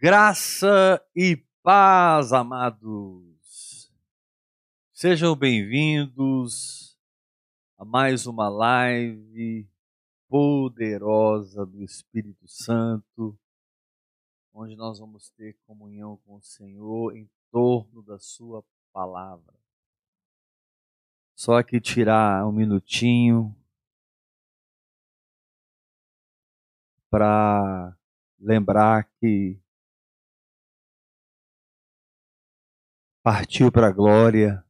Graça e paz, amados. Sejam bem-vindos a mais uma live poderosa do Espírito Santo, onde nós vamos ter comunhão com o Senhor em torno da Sua palavra. Só que tirar um minutinho para lembrar que partiu para a glória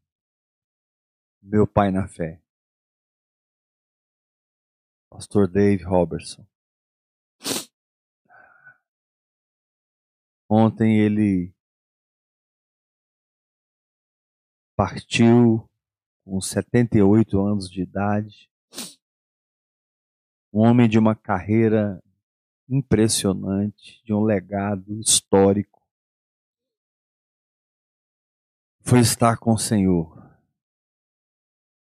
meu pai na fé. Pastor Dave Robertson. Ontem ele partiu com 78 anos de idade. Um homem de uma carreira impressionante, de um legado histórico. Foi estar com o Senhor.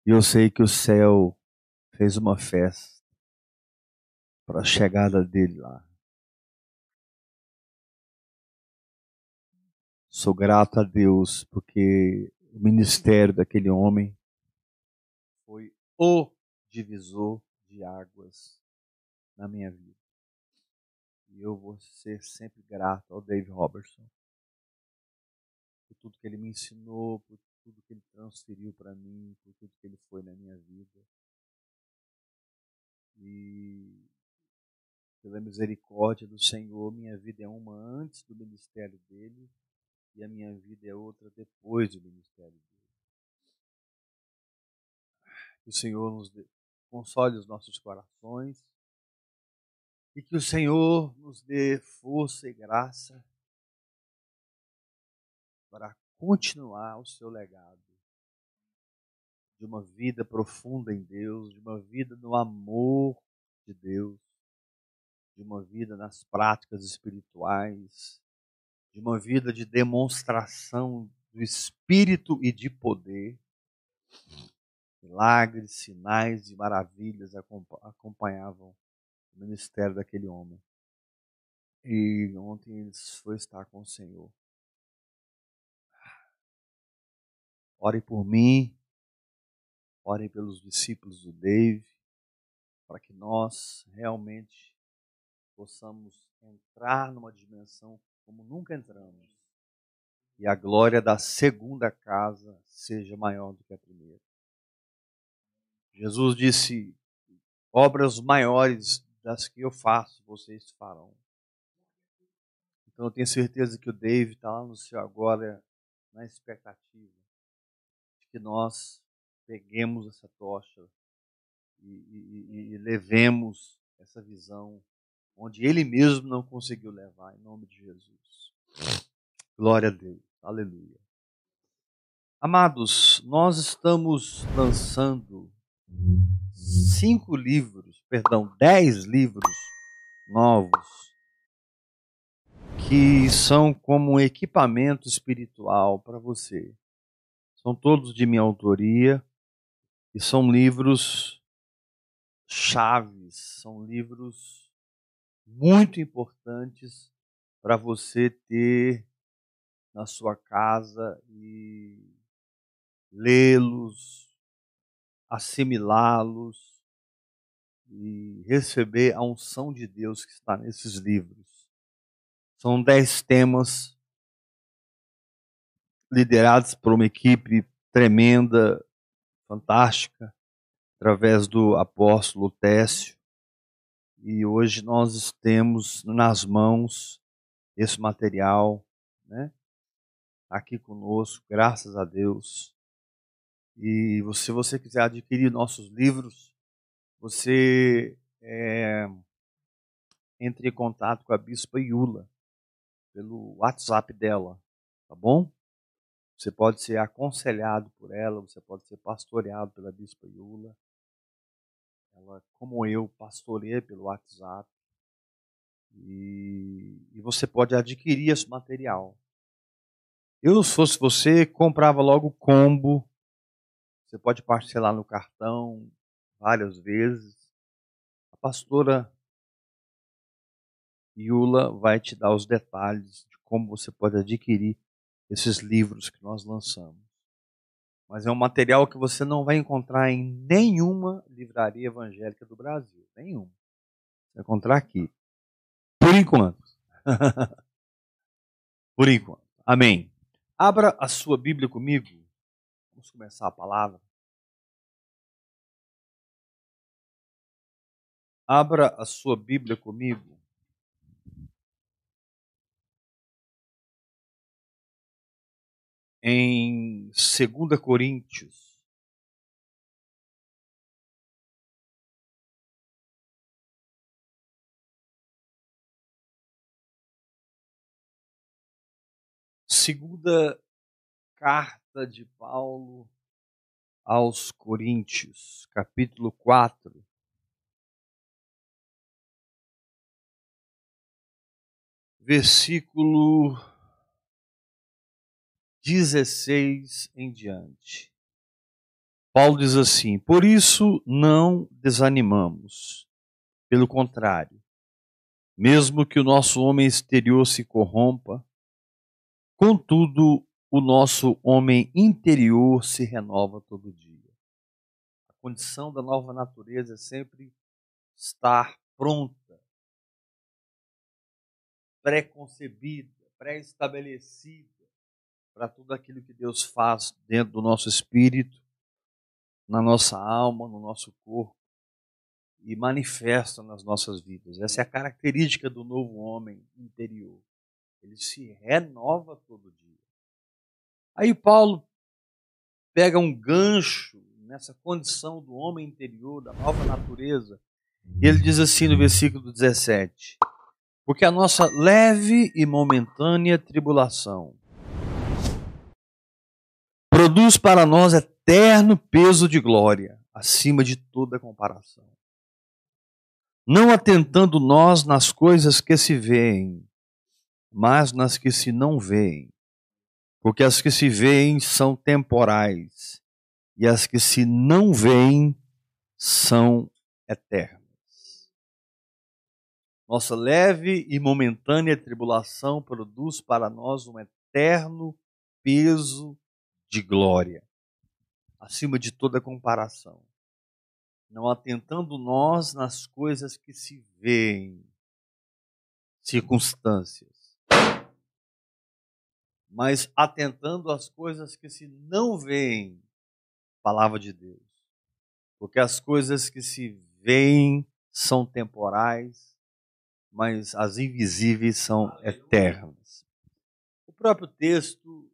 E eu sei que o céu fez uma festa para a chegada dele lá. Sou grato a Deus porque o ministério daquele homem foi o divisor de águas na minha vida. E eu vou ser sempre grato ao Dave Robertson tudo que ele me ensinou, por tudo que ele transferiu para mim, por tudo que ele foi na minha vida. E pela misericórdia do Senhor, minha vida é uma antes do ministério dele e a minha vida é outra depois do ministério dele. Que o Senhor nos dê, console os nossos corações e que o Senhor nos dê força e graça para continuar o seu legado de uma vida profunda em Deus, de uma vida no amor de Deus, de uma vida nas práticas espirituais, de uma vida de demonstração do Espírito e de poder. Milagres, sinais e maravilhas acompanhavam o ministério daquele homem. E ontem ele foi estar com o Senhor. Orem por mim, orem pelos discípulos do Dave, para que nós realmente possamos entrar numa dimensão como nunca entramos. E a glória da segunda casa seja maior do que a primeira. Jesus disse: obras maiores das que eu faço, vocês farão. Então eu tenho certeza que o David está lá no céu agora, na expectativa que nós peguemos essa tocha e, e, e levemos essa visão onde ele mesmo não conseguiu levar, em nome de Jesus. Glória a Deus, aleluia. Amados, nós estamos lançando cinco livros, perdão, dez livros novos que são como um equipamento espiritual para você. São todos de minha autoria e são livros chaves, são livros muito importantes para você ter na sua casa e lê-los, assimilá-los e receber a unção de Deus que está nesses livros. São dez temas liderados por uma equipe tremenda, fantástica, através do apóstolo Técio. E hoje nós temos nas mãos esse material, né? Aqui conosco, graças a Deus. E se você quiser adquirir nossos livros, você é, entre em contato com a Bispa Iula pelo WhatsApp dela, tá bom? Você pode ser aconselhado por ela, você pode ser pastoreado pela Bispa Iula. Ela, como eu, pastoreei pelo WhatsApp. E, e você pode adquirir esse material. Eu, se fosse você, comprava logo o combo você pode parcelar no cartão várias vezes. A pastora Yula vai te dar os detalhes de como você pode adquirir esses livros que nós lançamos. Mas é um material que você não vai encontrar em nenhuma livraria evangélica do Brasil. Nenhuma. Você vai encontrar aqui. Por enquanto. Por enquanto. Amém. Abra a sua Bíblia comigo. Vamos começar a palavra. Abra a sua Bíblia comigo. Em 2 Coríntios. Segunda carta de Paulo aos Coríntios, capítulo 4. versículo 16 em diante. Paulo diz assim: Por isso não desanimamos. Pelo contrário, mesmo que o nosso homem exterior se corrompa, contudo, o nosso homem interior se renova todo dia. A condição da nova natureza é sempre estar pronta pré-concebida, pré-estabelecida para tudo aquilo que Deus faz dentro do nosso espírito, na nossa alma, no nosso corpo e manifesta nas nossas vidas. Essa é a característica do novo homem interior. Ele se renova todo dia. Aí Paulo pega um gancho nessa condição do homem interior, da nova natureza, e ele diz assim no versículo 17: porque a nossa leve e momentânea tribulação produz para nós eterno peso de glória, acima de toda comparação. Não atentando nós nas coisas que se veem, mas nas que se não veem. Porque as que se veem são temporais, e as que se não veem são eternas. Nossa leve e momentânea tribulação produz para nós um eterno peso de glória, acima de toda comparação. Não atentando nós nas coisas que se veem, circunstâncias, mas atentando às coisas que se não veem, palavra de Deus. Porque as coisas que se veem são temporais, mas as invisíveis são eternas. O próprio texto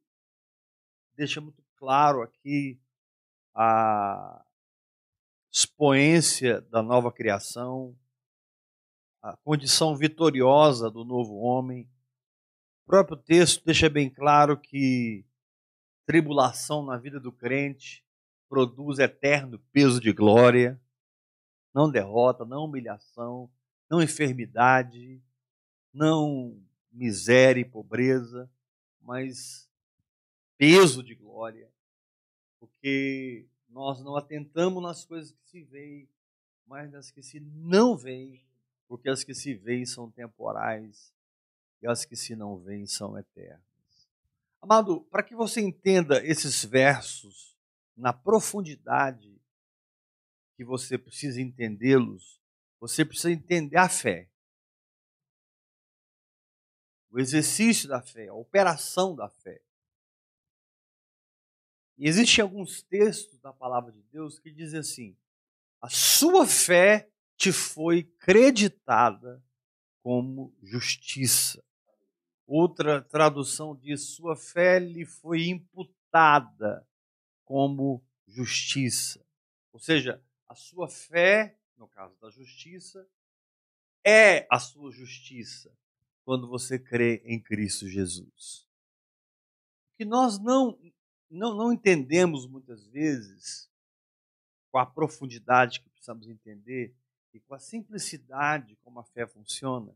deixa muito claro aqui a expoência da nova criação, a condição vitoriosa do novo homem. O próprio texto deixa bem claro que tribulação na vida do crente produz eterno peso de glória, não derrota, não humilhação, não enfermidade, não miséria e pobreza, mas peso de glória, porque nós não atentamos nas coisas que se veem, mas nas que se não veem, porque as que se veem são temporais e as que se não veem são eternas. Amado, para que você entenda esses versos na profundidade que você precisa entendê-los, você precisa entender a fé. O exercício da fé, a operação da fé. E existem alguns textos da palavra de Deus que dizem assim: a sua fé te foi creditada como justiça. Outra tradução diz: sua fé lhe foi imputada como justiça. Ou seja, a sua fé no caso da justiça, é a sua justiça quando você crê em Cristo Jesus. Que nós não, não, não entendemos muitas vezes com a profundidade que precisamos entender e com a simplicidade como a fé funciona,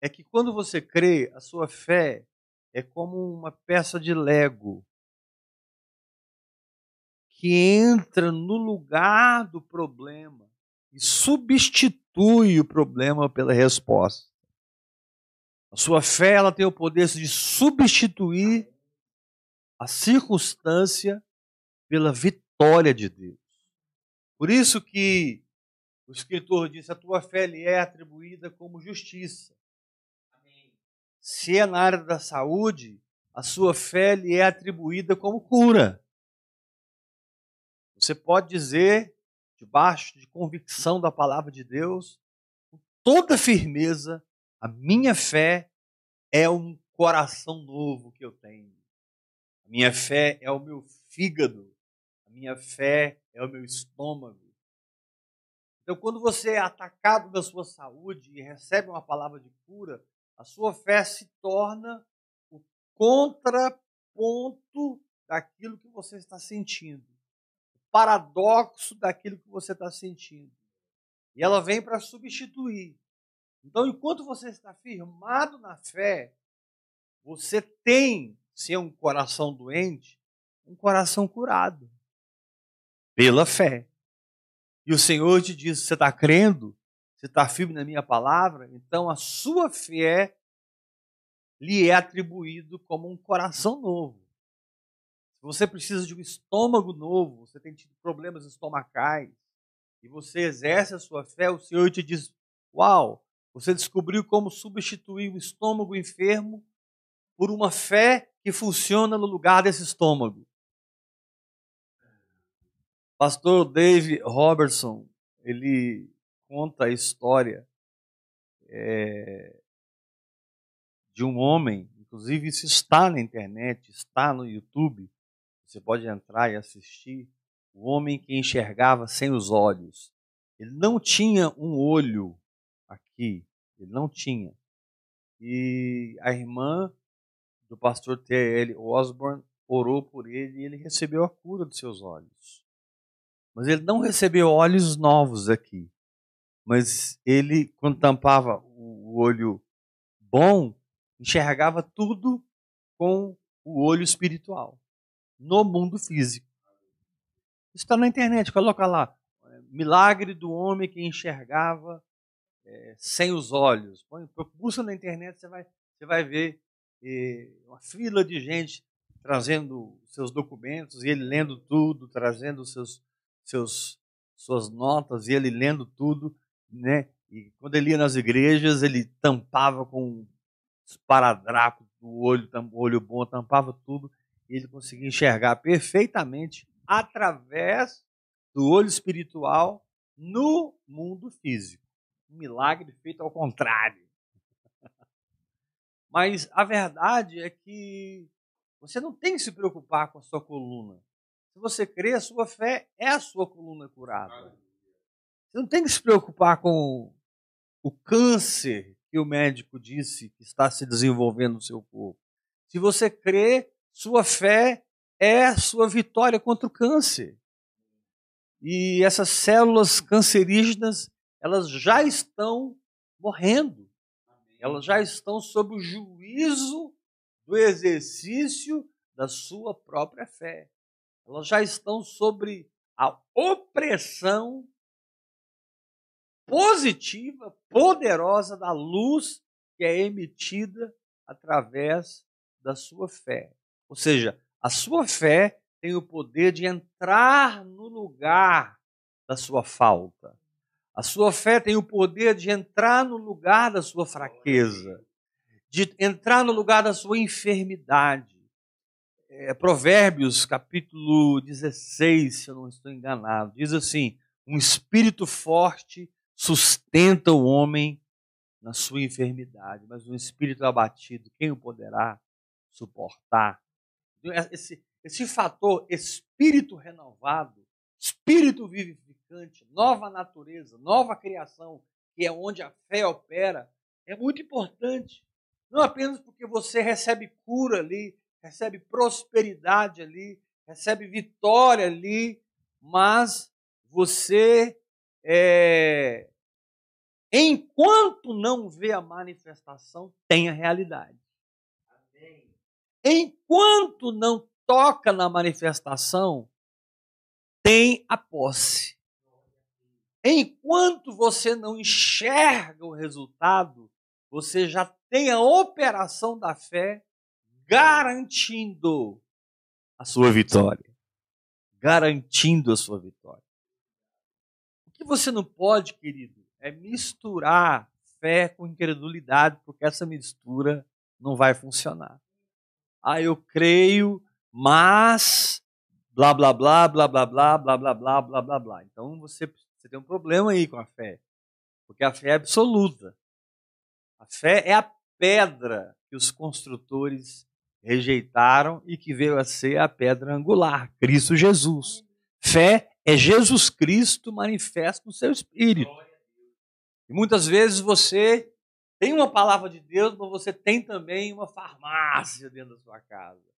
é que quando você crê, a sua fé é como uma peça de Lego que entra no lugar do problema e substitui o problema pela resposta. A sua fé ela tem o poder de substituir a circunstância pela vitória de Deus. Por isso que o escritor disse: a tua fé lhe é atribuída como justiça. Se é na área da saúde, a sua fé lhe é atribuída como cura. Você pode dizer, debaixo de convicção da palavra de Deus, com toda firmeza, a minha fé é um coração novo que eu tenho. Minha fé é o meu fígado. A minha fé é o meu estômago. Então, quando você é atacado da sua saúde e recebe uma palavra de cura, a sua fé se torna o contraponto daquilo que você está sentindo, o paradoxo daquilo que você está sentindo. E ela vem para substituir. Então, enquanto você está firmado na fé, você tem, se é um coração doente, um coração curado pela fé. E o Senhor te diz: você está crendo? Você está firme na minha palavra? Então a sua fé lhe é atribuído como um coração novo. Se você precisa de um estômago novo, você tem tido problemas estomacais, e você exerce a sua fé, o Senhor te diz: Uau, você descobriu como substituir o estômago enfermo por uma fé que funciona no lugar desse estômago. Pastor Dave Robertson, ele conta a história é, de um homem, inclusive isso está na internet, está no YouTube, você pode entrar e assistir. O homem que enxergava sem os olhos. Ele não tinha um olho aqui, ele não tinha. E a irmã do pastor T.L. Osborne orou por ele e ele recebeu a cura dos seus olhos. Mas ele não recebeu olhos novos aqui. Mas ele, quando tampava o olho bom, enxergava tudo com o olho espiritual, no mundo físico. Está na internet, coloca lá. Milagre do homem que enxergava é, sem os olhos. Põe, busca na internet, você vai, você vai ver é, uma fila de gente trazendo seus documentos e ele lendo tudo, trazendo seus seus, suas notas e ele lendo tudo, né? E quando ele ia nas igrejas, ele tampava com esparadrapo do olho, olho bom, tampava tudo, e ele conseguia enxergar perfeitamente através do olho espiritual no mundo físico. Um milagre feito ao contrário. Mas a verdade é que você não tem que se preocupar com a sua coluna. Se você crê, a sua fé é a sua coluna curada. Você não tem que se preocupar com o câncer que o médico disse que está se desenvolvendo no seu corpo. Se você crê, sua fé é a sua vitória contra o câncer. E essas células cancerígenas, elas já estão morrendo. Elas já estão sob o juízo do exercício da sua própria fé elas já estão sobre a opressão positiva, poderosa da luz que é emitida através da sua fé. Ou seja, a sua fé tem o poder de entrar no lugar da sua falta. A sua fé tem o poder de entrar no lugar da sua fraqueza, de entrar no lugar da sua enfermidade é, Provérbios, capítulo 16, se eu não estou enganado, diz assim: um espírito forte sustenta o homem na sua enfermidade, mas um espírito abatido, quem o poderá suportar? Esse, esse fator, espírito renovado, espírito nova natureza, nova criação, que é onde a fé opera, é muito importante. Não apenas porque você recebe cura ali, recebe prosperidade ali, recebe vitória ali, mas você, é, enquanto não vê a manifestação, tem a realidade. Enquanto não toca na manifestação, tem a posse. Enquanto você não enxerga o resultado, você já tem a operação da fé garantindo a sua vitória. Garantindo a sua vitória. O que você não pode, querido, é misturar fé com incredulidade, porque essa mistura não vai funcionar. Ah, eu creio, mas blá blá blá blá blá blá blá blá blá blá blá. Então você, você tem um problema aí com a fé. Porque a fé é absoluta. A fé é a pedra que os construtores rejeitaram e que veio a ser a pedra angular, Cristo Jesus. Fé é Jesus Cristo manifesto no seu espírito. E muitas vezes você tem uma palavra de Deus, mas você tem também uma farmácia dentro da sua casa.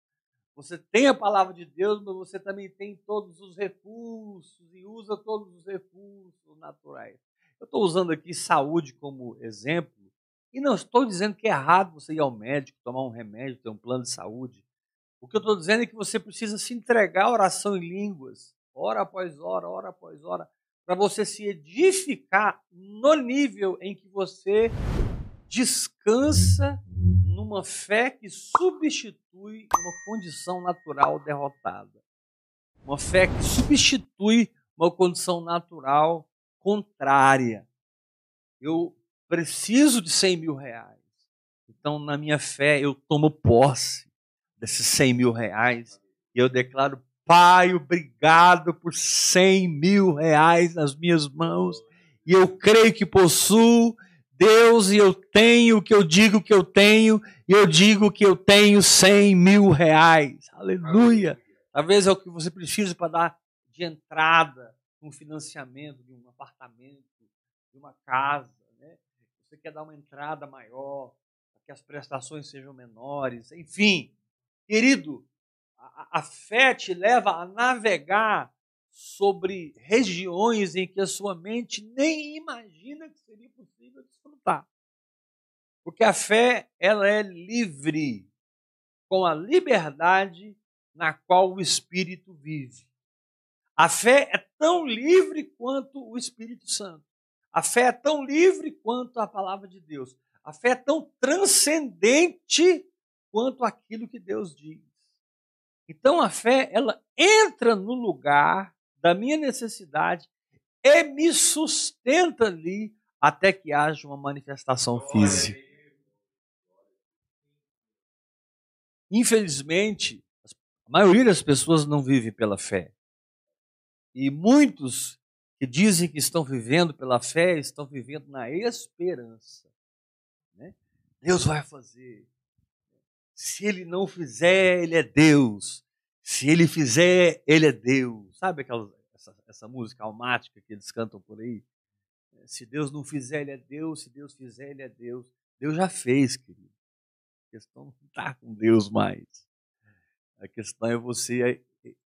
Você tem a palavra de Deus, mas você também tem todos os recursos e usa todos os recursos naturais. Eu estou usando aqui saúde como exemplo, e não estou dizendo que é errado você ir ao médico, tomar um remédio, ter um plano de saúde. O que eu estou dizendo é que você precisa se entregar à oração em línguas, hora após hora, hora após hora, para você se edificar no nível em que você descansa numa fé que substitui uma condição natural derrotada. Uma fé que substitui uma condição natural contrária. Eu preciso de 100 mil reais. Então, na minha fé, eu tomo posse desses 100 mil reais e eu declaro, Pai, obrigado por 100 mil reais nas minhas mãos. E eu creio que possuo Deus e eu tenho o que eu digo que eu tenho, e eu digo que eu tenho 100 mil reais. Aleluia! Talvez é o que você precisa para dar de entrada um financiamento de um apartamento, de uma casa. Né? Você quer dar uma entrada maior, para que as prestações sejam menores, enfim. Querido, a, a fé te leva a navegar sobre regiões em que a sua mente nem imagina que seria possível desfrutar. Porque a fé, ela é livre, com a liberdade na qual o Espírito vive. A fé é tão livre quanto o Espírito Santo. A fé é tão livre quanto a palavra de Deus. A fé é tão transcendente quanto aquilo que Deus diz. Então a fé, ela entra no lugar da minha necessidade e me sustenta ali até que haja uma manifestação física. Infelizmente, a maioria das pessoas não vive pela fé. E muitos que dizem que estão vivendo pela fé estão vivendo na esperança. Né? Deus vai fazer. Se ele não fizer, ele é Deus. Se ele fizer, ele é Deus. Sabe aquela, essa, essa música almática que eles cantam por aí? Se Deus não fizer, ele é Deus. Se Deus fizer, ele é Deus. Deus já fez, querido. A questão não está com Deus mais. A questão é você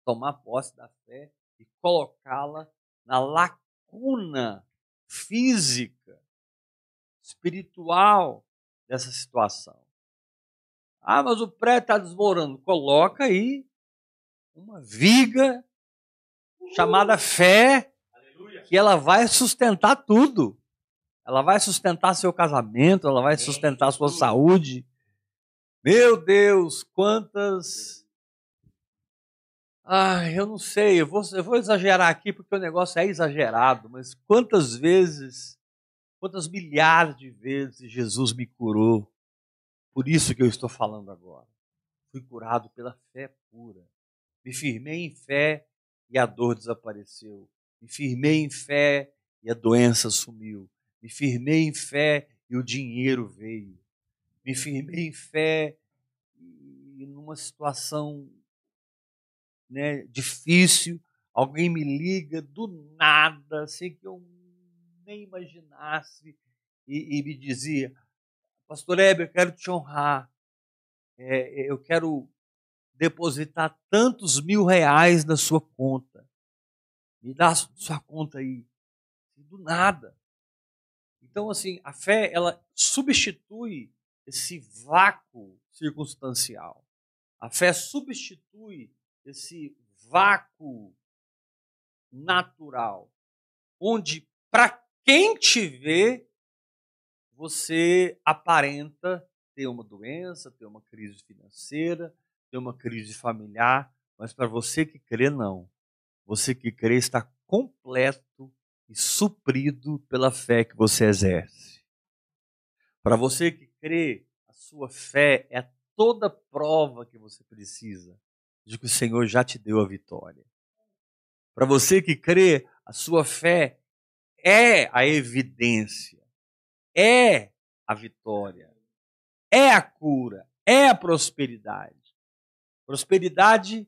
tomar posse da fé e colocá-la na lacuna física, espiritual dessa situação. Ah, mas o prédio está desmoronando. Coloca aí uma viga chamada fé, que ela vai sustentar tudo. Ela vai sustentar seu casamento, ela vai sustentar sua saúde. Meu Deus, quantas ah, eu não sei, eu vou, eu vou exagerar aqui porque o negócio é exagerado, mas quantas vezes, quantas milhares de vezes Jesus me curou? Por isso que eu estou falando agora. Fui curado pela fé pura. Me firmei em fé e a dor desapareceu. Me firmei em fé e a doença sumiu. Me firmei em fé e o dinheiro veio. Me firmei em fé e numa situação né, difícil, alguém me liga do nada, sem que eu nem imaginasse, e, e me dizia: Pastor Heber, eu quero te honrar, é, eu quero depositar tantos mil reais na sua conta. Me dá sua conta aí. Do nada. Então, assim, a fé, ela substitui esse vácuo circunstancial. A fé substitui esse vácuo natural, onde para quem te vê, você aparenta ter uma doença, ter uma crise financeira, ter uma crise familiar, mas para você que crê, não. Você que crê está completo e suprido pela fé que você exerce. Para você que crê, a sua fé é toda prova que você precisa de que o Senhor já te deu a vitória. Para você que crê, a sua fé é a evidência, é a vitória, é a cura, é a prosperidade. Prosperidade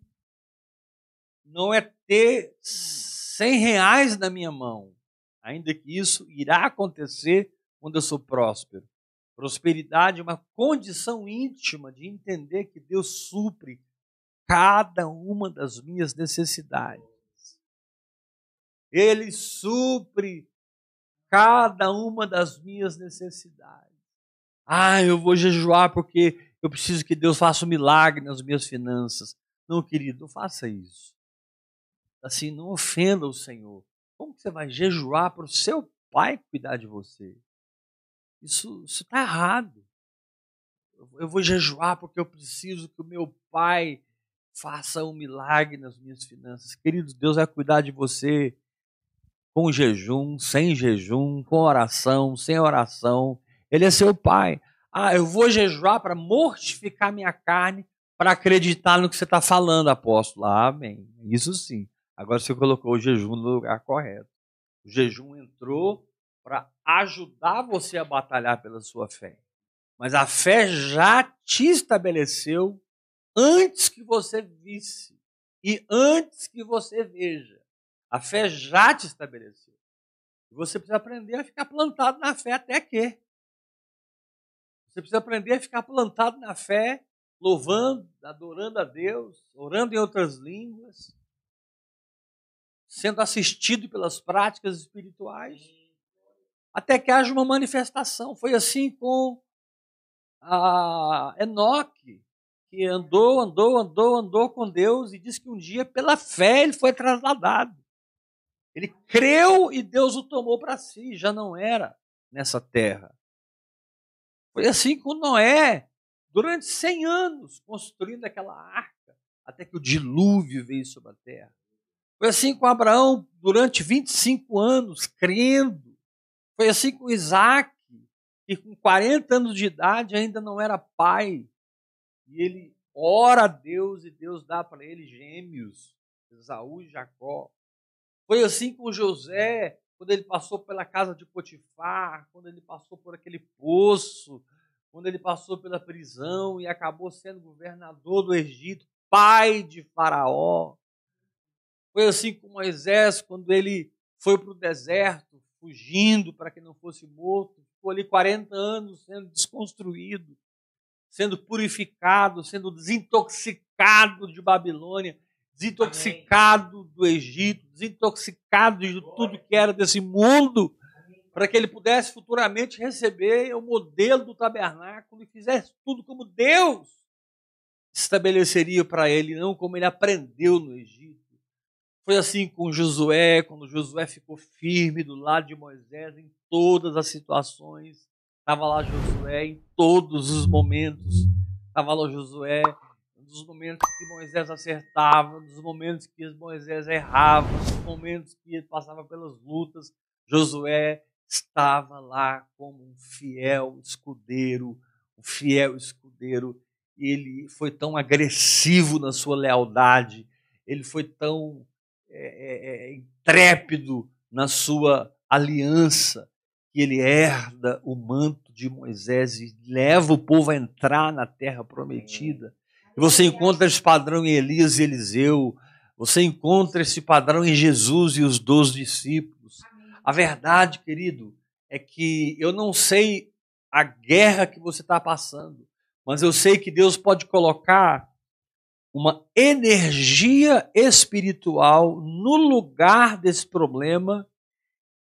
não é ter 100 reais na minha mão, ainda que isso irá acontecer quando eu sou próspero. Prosperidade é uma condição íntima de entender que Deus supre cada uma das minhas necessidades. Ele supre cada uma das minhas necessidades. Ah, eu vou jejuar porque eu preciso que Deus faça um milagre nas minhas finanças. Não, querido, não faça isso. Assim, não ofenda o Senhor. Como que você vai jejuar para o seu pai cuidar de você? Isso está errado. Eu vou jejuar porque eu preciso que o meu pai faça um milagre nas minhas finanças. Queridos, Deus vai cuidar de você com jejum, sem jejum, com oração, sem oração. Ele é seu pai. Ah, eu vou jejuar para mortificar minha carne, para acreditar no que você está falando, apóstolo. Ah, amém. Isso sim. Agora você colocou o jejum no lugar correto. O jejum entrou para ajudar você a batalhar pela sua fé. Mas a fé já te estabeleceu antes que você visse e antes que você veja. A fé já te estabeleceu. E você precisa aprender a ficar plantado na fé até que. Você precisa aprender a ficar plantado na fé, louvando, adorando a Deus, orando em outras línguas, sendo assistido pelas práticas espirituais, até que haja uma manifestação. Foi assim com a Enoque que andou, andou, andou, andou com Deus e disse que um dia, pela fé, ele foi trasladado. Ele creu e Deus o tomou para si, já não era nessa terra. Foi assim com Noé, durante 100 anos, construindo aquela arca, até que o dilúvio veio sobre a terra. Foi assim com Abraão, durante 25 anos, crendo. Foi assim com Isaac, que com 40 anos de idade ainda não era pai, e ele ora a Deus e Deus dá para ele gêmeos, Esaú e Jacó. Foi assim com José, quando ele passou pela casa de Potifar, quando ele passou por aquele poço, quando ele passou pela prisão e acabou sendo governador do Egito, pai de Faraó. Foi assim com Moisés, quando ele foi para o deserto, fugindo para que não fosse morto, ficou ali 40 anos sendo desconstruído sendo purificado, sendo desintoxicado de Babilônia, desintoxicado do Egito, desintoxicado de tudo que era desse mundo, para que ele pudesse futuramente receber o modelo do tabernáculo e fizesse tudo como Deus estabeleceria para ele, não como ele aprendeu no Egito. Foi assim com Josué, quando Josué ficou firme do lado de Moisés em todas as situações Estava lá Josué em todos os momentos. Estava lá Josué nos momentos que Moisés acertava, nos momentos que Moisés errava, nos momentos que ele passava pelas lutas. Josué estava lá como um fiel escudeiro, um fiel escudeiro. Ele foi tão agressivo na sua lealdade, ele foi tão é, é, é intrépido na sua aliança, que ele herda o manto de Moisés e leva o povo a entrar na terra prometida. Você encontra esse padrão em Elias e Eliseu, você encontra esse padrão em Jesus e os doze discípulos. A verdade, querido, é que eu não sei a guerra que você está passando, mas eu sei que Deus pode colocar uma energia espiritual no lugar desse problema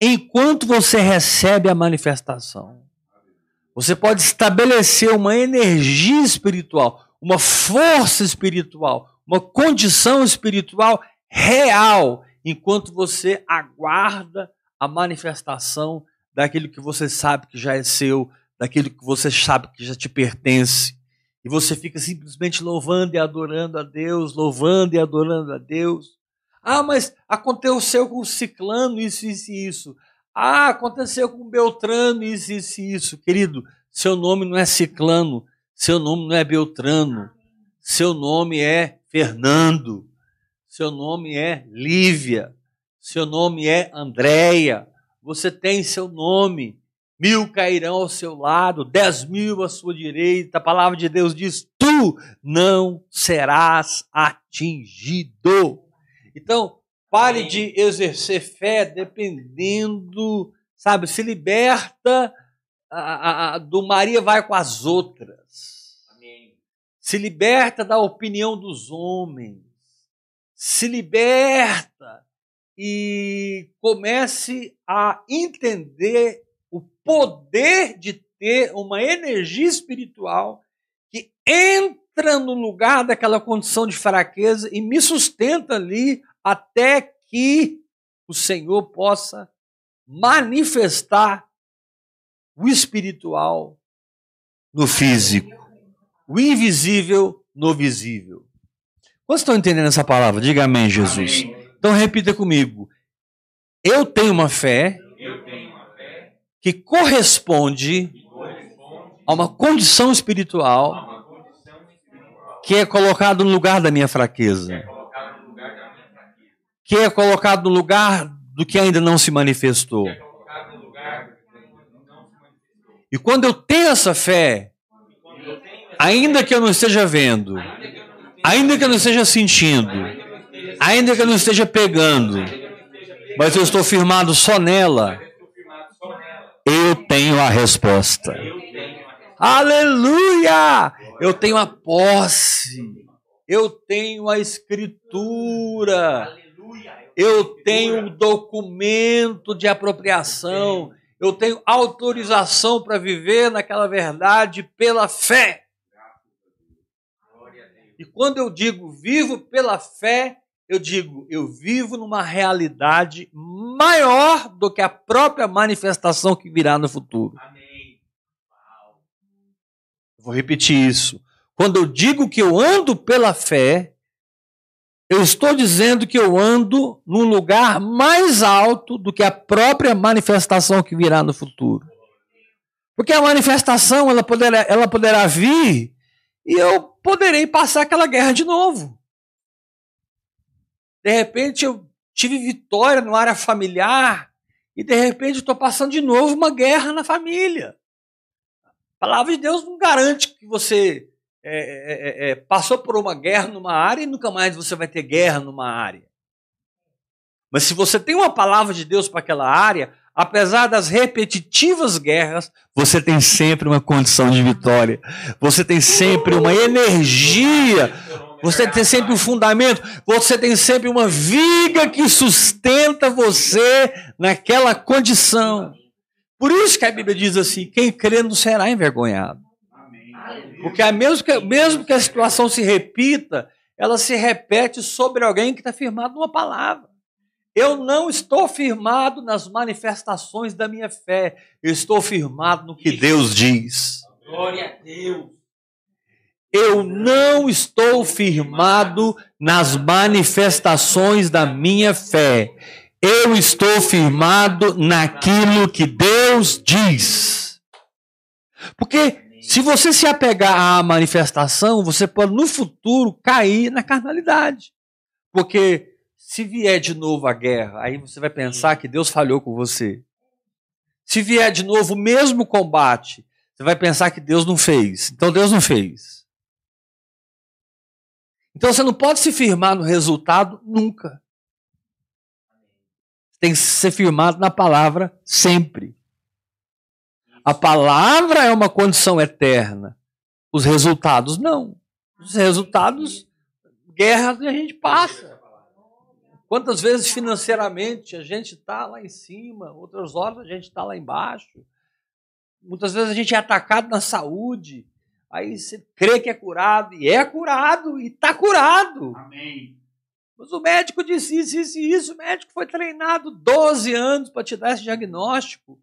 enquanto você recebe a manifestação. Você pode estabelecer uma energia espiritual, uma força espiritual, uma condição espiritual real, enquanto você aguarda a manifestação daquilo que você sabe que já é seu daquilo que você sabe que já te pertence. E você fica simplesmente louvando e adorando a Deus, louvando e adorando a Deus. Ah, mas aconteceu com o ciclano isso, isso e isso. Ah, aconteceu com o Beltrano isso, isso e isso. Querido, seu nome não é ciclano, seu nome não é Beltrano, seu nome é Fernando, seu nome é Lívia, seu nome é Andréia. Você tem seu nome mil cairão ao seu lado, dez mil à sua direita. A palavra de Deus diz: tu não serás atingido. Então, pare de exercer fé dependendo, sabe, se liberta a, a, do Maria vai com as outras. Se liberta da opinião dos homens. Se liberta e comece a entender o poder de ter uma energia espiritual que entra no lugar daquela condição de fraqueza e me sustenta ali até que o Senhor possa manifestar o espiritual no físico, o invisível no visível. Quantos estão entendendo essa palavra? Diga amém, Jesus. Amém. Então repita comigo. Eu tenho uma fé que corresponde a uma condição espiritual que é colocado no lugar da minha fraqueza. Que é colocado no lugar do que ainda não se manifestou. E quando eu tenho essa fé, ainda que eu não esteja vendo, ainda que eu não esteja sentindo, ainda que eu não esteja pegando, mas eu estou firmado só nela, eu tenho a resposta. Aleluia! Eu tenho a posse. Eu tenho a escritura. Eu tenho o documento de apropriação. Eu tenho autorização para viver naquela verdade pela fé. E quando eu digo vivo pela fé, eu digo, eu vivo numa realidade maior do que a própria manifestação que virá no futuro. Amém. Vou repetir isso. Quando eu digo que eu ando pela fé, eu estou dizendo que eu ando num lugar mais alto do que a própria manifestação que virá no futuro. Porque a manifestação ela poderá, ela poderá vir e eu poderei passar aquela guerra de novo. De repente eu tive vitória no área familiar e de repente estou passando de novo uma guerra na família. A palavra de Deus não garante que você é, é, é, é, passou por uma guerra numa área e nunca mais você vai ter guerra numa área. Mas se você tem uma palavra de Deus para aquela área, apesar das repetitivas guerras, você tem sempre uma condição de vitória. Você tem sempre uma energia você tem sempre um fundamento, você tem sempre uma viga que sustenta você naquela condição. Por isso que a Bíblia diz assim: quem crê não será envergonhado. Porque mesmo que, mesmo que a situação se repita, ela se repete sobre alguém que está firmado numa palavra. Eu não estou firmado nas manifestações da minha fé, eu estou firmado no que Deus diz. Glória a Deus eu não estou firmado nas manifestações da minha fé. Eu estou firmado naquilo que Deus diz. Porque se você se apegar à manifestação, você pode no futuro cair na carnalidade. Porque se vier de novo a guerra, aí você vai pensar que Deus falhou com você. Se vier de novo o mesmo combate, você vai pensar que Deus não fez. Então Deus não fez. Então você não pode se firmar no resultado nunca. Tem que ser firmado na palavra sempre. A palavra é uma condição eterna. Os resultados não. Os resultados, guerra a gente passa. Quantas vezes financeiramente a gente está lá em cima, outras horas a gente está lá embaixo. Muitas vezes a gente é atacado na saúde. Aí você crê que é curado, e é curado, e está curado. Amém. Mas o médico disse isso, isso e isso. O médico foi treinado 12 anos para te dar esse diagnóstico.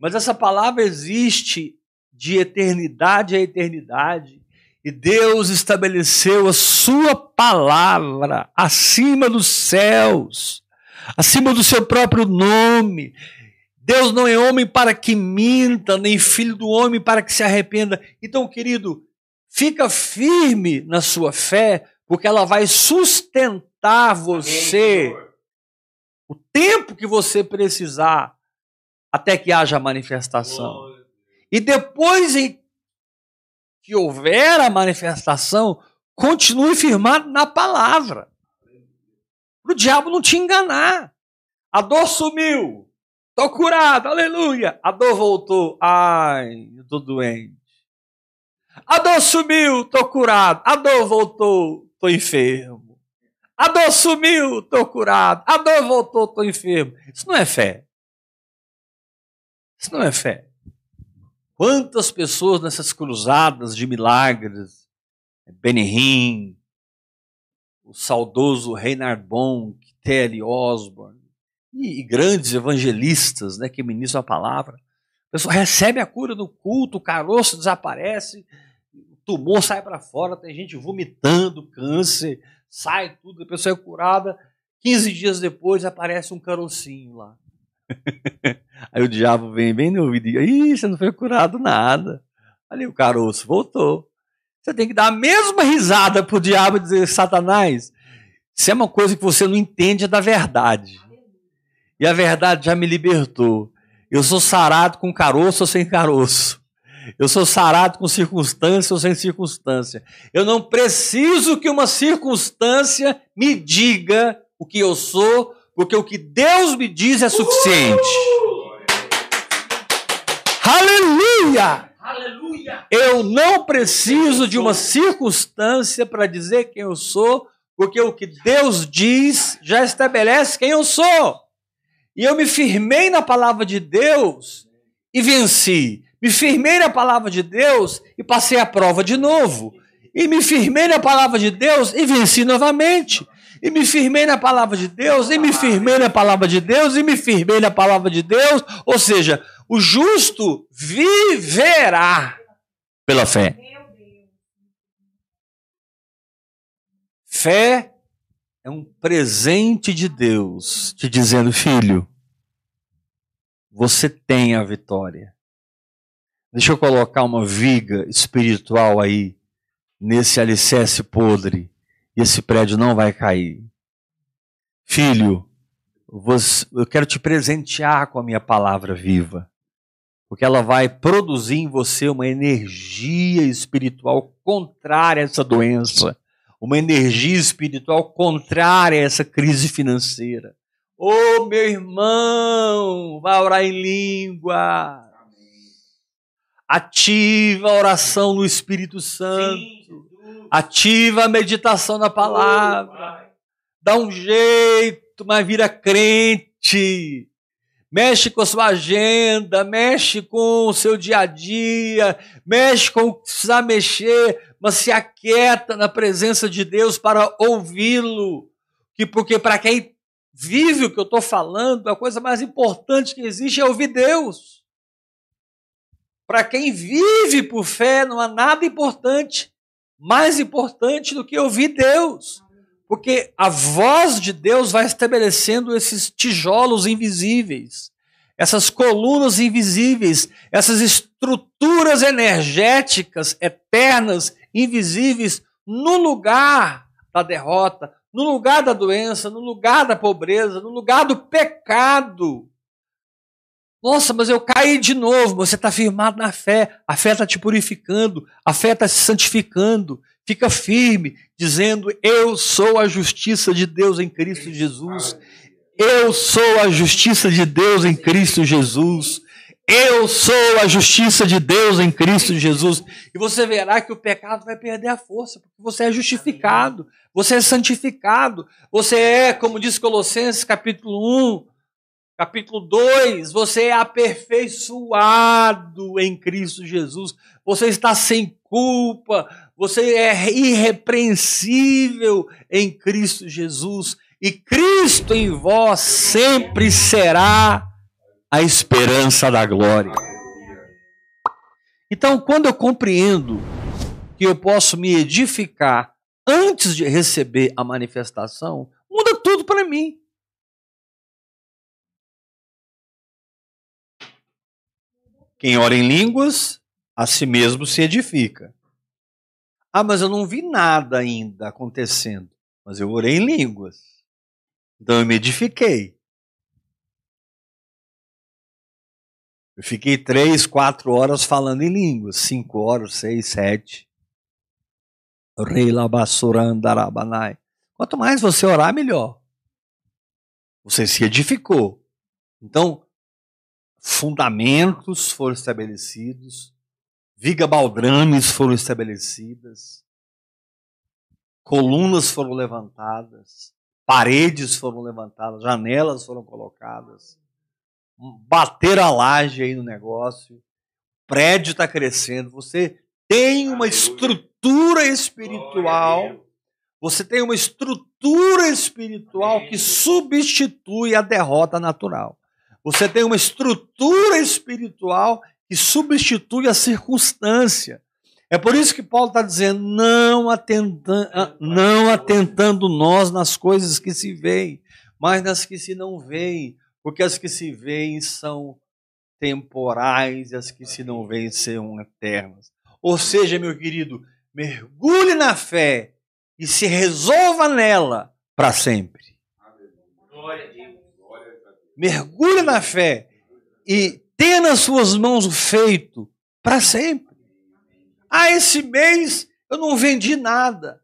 Mas essa palavra existe de eternidade a eternidade. E Deus estabeleceu a sua palavra acima dos céus, acima do seu próprio nome. Deus não é homem para que minta, nem filho do homem para que se arrependa. Então, querido, fica firme na sua fé, porque ela vai sustentar você o tempo que você precisar até que haja manifestação. E depois em que houver a manifestação, continue firmado na palavra. Para o diabo não te enganar. A dor sumiu. Estou curado, aleluia. A dor voltou. Ai, estou doente. A dor sumiu, estou curado. A dor voltou, estou enfermo. A dor sumiu, estou curado. A dor voltou, estou enfermo. Isso não é fé. Isso não é fé. Quantas pessoas nessas cruzadas de milagres, Benihim, o saudoso Reinhard Bonk, T.L. Osborne, e, e, grandes evangelistas né, que ministram a palavra, a pessoa recebe a cura no culto, o caroço desaparece, o tumor sai para fora, tem gente vomitando, câncer, sai tudo, a pessoa é curada, 15 dias depois aparece um carocinho lá. Aí o diabo vem bem no ouvido e diz: Ih, você não foi curado nada. Ali o caroço voltou. Você tem que dar a mesma risada para o diabo e dizer: Satanás, isso é uma coisa que você não entende é da verdade. E a verdade já me libertou. Eu sou sarado com caroço ou sem caroço. Eu sou sarado com circunstância ou sem circunstância. Eu não preciso que uma circunstância me diga o que eu sou, porque o que Deus me diz é suficiente. Aleluia! Aleluia! Eu não preciso de uma circunstância para dizer quem eu sou, porque o que Deus diz já estabelece quem eu sou. E eu me firmei na palavra de Deus e venci. Me firmei na palavra de Deus e passei a prova de novo. E me firmei na palavra de Deus e venci novamente e me firmei na palavra de Deus, e me firmei na palavra de Deus, e me firmei na palavra de Deus. Ou seja, o justo viverá pela fé. Fé é um presente de Deus te dizendo, filho, você tem a vitória. Deixa eu colocar uma viga espiritual aí, nesse alicerce podre e esse prédio não vai cair. Filho, eu quero te presentear com a minha palavra viva, porque ela vai produzir em você uma energia espiritual contrária a essa doença, uma energia espiritual contrária a essa crise financeira. Ô oh, meu irmão, vai orar em língua. Ativa a oração no Espírito Santo. Ativa a meditação na palavra. Dá um jeito, mas vira crente. Mexe com a sua agenda, mexe com o seu dia a dia, mexe com o que precisa mexer, mas se aquieta na presença de Deus para ouvi-lo. Que porque para quem vive o que eu estou falando, a coisa mais importante que existe é ouvir Deus. Para quem vive por fé, não há nada importante mais importante do que ouvir Deus. Porque a voz de Deus vai estabelecendo esses tijolos invisíveis, essas colunas invisíveis, essas estruturas energéticas eternas, invisíveis, no lugar da derrota, no lugar da doença, no lugar da pobreza, no lugar do pecado. Nossa, mas eu caí de novo. Você está firmado na fé. A fé está te purificando. A fé está se santificando. Fica firme, dizendo: Eu sou a justiça de Deus em Cristo Jesus. Eu sou a justiça de Deus em Cristo Jesus. Eu sou a justiça de Deus em Cristo Jesus. E você verá que o pecado vai perder a força, porque você é justificado, você é santificado, você é, como diz Colossenses capítulo 1, Capítulo 2, você é aperfeiçoado em Cristo Jesus. Você está sem culpa, você é irrepreensível em Cristo Jesus. E Cristo em vós sempre será a esperança da glória. Então, quando eu compreendo que eu posso me edificar antes de receber a manifestação, muda tudo para mim. Quem ora em línguas, a si mesmo se edifica. Ah, mas eu não vi nada ainda acontecendo. Mas eu orei em línguas. Então eu me edifiquei. Eu fiquei três, quatro horas falando em línguas, cinco horas, seis, sete. Rei Labassurandarabanai. Quanto mais você orar, melhor. Você se edificou. Então, fundamentos foram estabelecidos, viga baldrames foram estabelecidas, colunas foram levantadas, paredes foram levantadas, janelas foram colocadas bater a laje aí no negócio, prédio está crescendo, você tem uma estrutura espiritual, você tem uma estrutura espiritual que substitui a derrota natural. Você tem uma estrutura espiritual que substitui a circunstância. É por isso que Paulo está dizendo: não atentando, não atentando nós nas coisas que se veem, mas nas que se não veem, porque as que se veem são temporais e as que se não veem são eternas. Ou seja, meu querido, mergulhe na fé e se resolva nela para sempre. Mergulhe na fé e tenha nas suas mãos o feito para sempre. Ah, esse mês eu não vendi nada.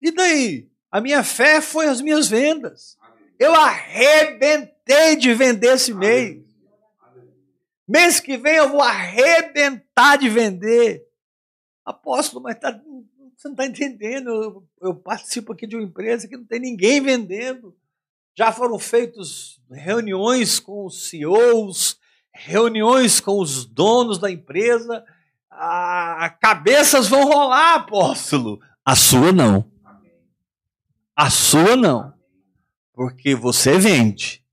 E daí? A minha fé foi as minhas vendas. Eu arrebentei de vender esse mês. Mês que vem eu vou arrebentar de vender. Apóstolo, mas tá, você não está entendendo. Eu, eu, participo aqui de uma empresa que não tem ninguém vendendo. Já foram feitas reuniões com os CEOs, reuniões com os donos da empresa. Ah, cabeças vão rolar, apóstolo. A sua não. A sua não. Porque você vende.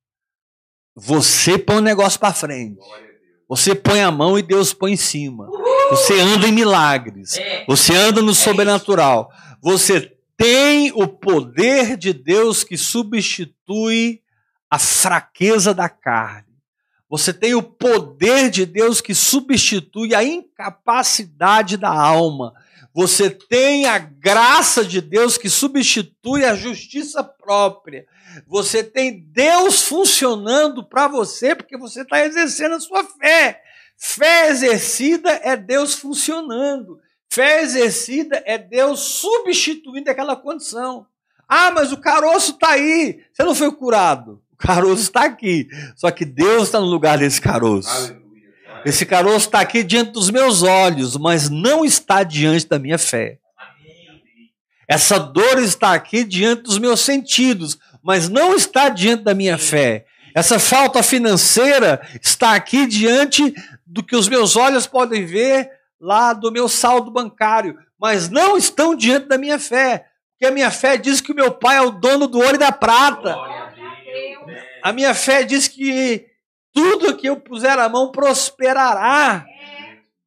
Você põe o negócio para frente. Você põe a mão e Deus põe em cima. Você anda em milagres. É. Você anda no é sobrenatural. Você tem o poder de Deus que substitui a fraqueza da carne. Você tem o poder de Deus que substitui a incapacidade da alma. Você tem a graça de Deus que substitui a justiça própria. Você tem Deus funcionando para você porque você está exercendo a sua fé. Fé exercida é Deus funcionando. Fé exercida é Deus substituindo aquela condição. Ah, mas o caroço está aí. Você não foi curado. O caroço está aqui. Só que Deus está no lugar desse caroço. Esse caroço está aqui diante dos meus olhos, mas não está diante da minha fé. Essa dor está aqui diante dos meus sentidos, mas não está diante da minha fé. Essa falta financeira está aqui diante do que os meus olhos podem ver lá do meu saldo bancário, mas não estão diante da minha fé. Porque a minha fé diz que o meu pai é o dono do ouro e da prata. A minha fé diz que tudo que eu puser a mão prosperará.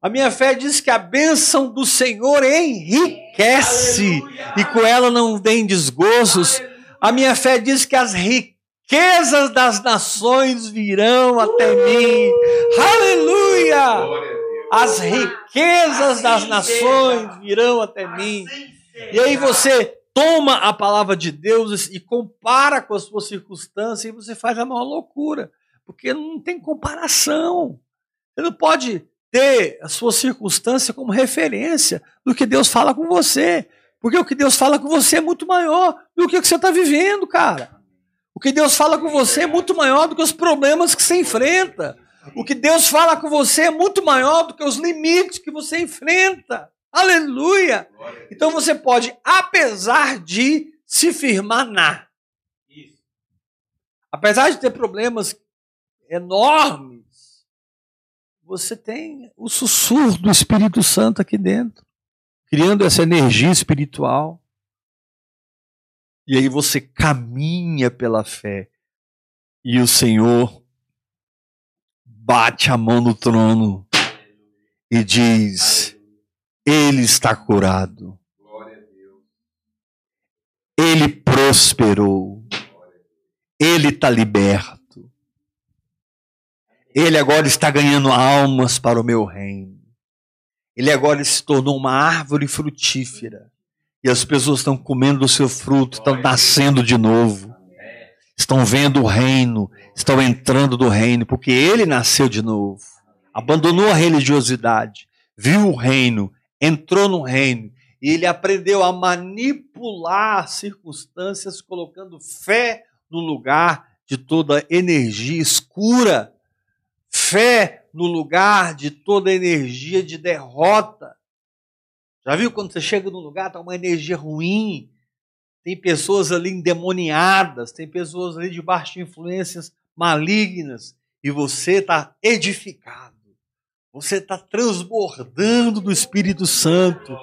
A minha fé diz que a bênção do Senhor enriquece e com ela não tem desgostos. A minha fé diz que as riquezas das nações virão até mim. Aleluia! As riquezas das nações virão até mim. E aí você toma a palavra de Deus e compara com a sua circunstância e você faz a maior loucura, porque não tem comparação. Você não pode ter a sua circunstância como referência do que Deus fala com você. Porque o que Deus fala com você é muito maior do que o que você está vivendo, cara. O que Deus fala com você é muito maior do que os problemas que você enfrenta. O que Deus fala com você é muito maior do que os limites que você enfrenta. Aleluia! Então você pode, apesar de se firmar na. Apesar de ter problemas enormes, você tem o sussurro do Espírito Santo aqui dentro criando essa energia espiritual. E aí você caminha pela fé e o Senhor bate a mão no trono e diz: Ele está curado. Ele prosperou. Ele está liberto. Ele agora está ganhando almas para o meu reino. Ele agora se tornou uma árvore frutífera. E as pessoas estão comendo o seu fruto, estão nascendo de novo. Estão vendo o reino, estão entrando do reino, porque ele nasceu de novo. Abandonou a religiosidade, viu o reino, entrou no reino e ele aprendeu a manipular circunstâncias, colocando fé no lugar de toda energia escura, fé no lugar de toda energia de derrota. Já viu quando você chega num lugar, está uma energia ruim, tem pessoas ali endemoniadas, tem pessoas ali debaixo de influências malignas, e você está edificado, você está transbordando do Espírito Santo,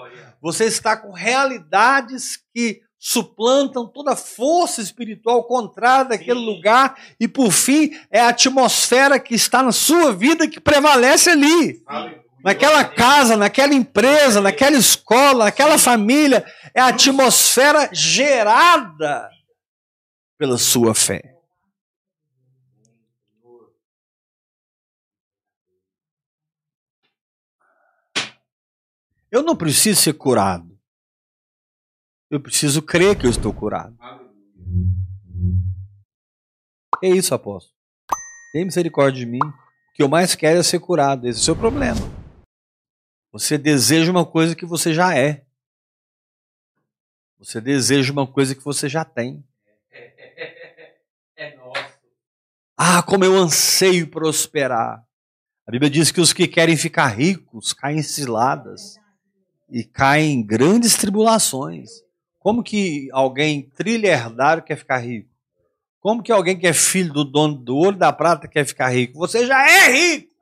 você está com realidades que suplantam toda força espiritual contrária daquele Sim. lugar, e por fim é a atmosfera que está na sua vida que prevalece ali. Aleluia. Naquela casa, naquela empresa, naquela escola, naquela família, é a atmosfera gerada pela sua fé. Eu não preciso ser curado. Eu preciso crer que eu estou curado. É isso, apóstolo. Tem misericórdia de mim. O que eu mais quero é ser curado. Esse é o seu problema. Você deseja uma coisa que você já é. Você deseja uma coisa que você já tem. É nosso. Ah, como eu anseio prosperar. A Bíblia diz que os que querem ficar ricos caem em ciladas e caem em grandes tribulações. Como que alguém trilhardário quer ficar rico? Como que alguém que é filho do dono do ouro da prata quer ficar rico? Você já é rico.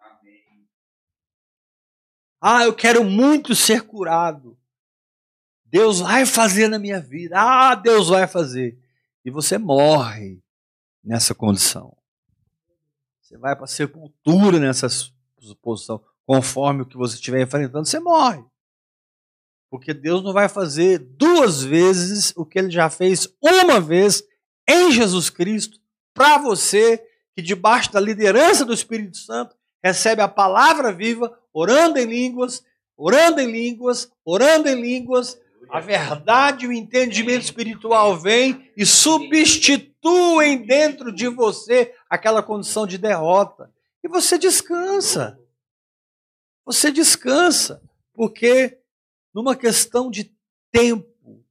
Ah, eu quero muito ser curado. Deus vai fazer na minha vida. Ah, Deus vai fazer. E você morre nessa condição. Você vai para a sepultura nessa posição. Conforme o que você estiver enfrentando, você morre. Porque Deus não vai fazer duas vezes o que ele já fez uma vez em Jesus Cristo para você que debaixo da liderança do Espírito Santo recebe a palavra viva, orando em línguas, orando em línguas, orando em línguas. A verdade e o entendimento espiritual vem e substituem dentro de você aquela condição de derrota. E você descansa. Você descansa, porque numa questão de tempo,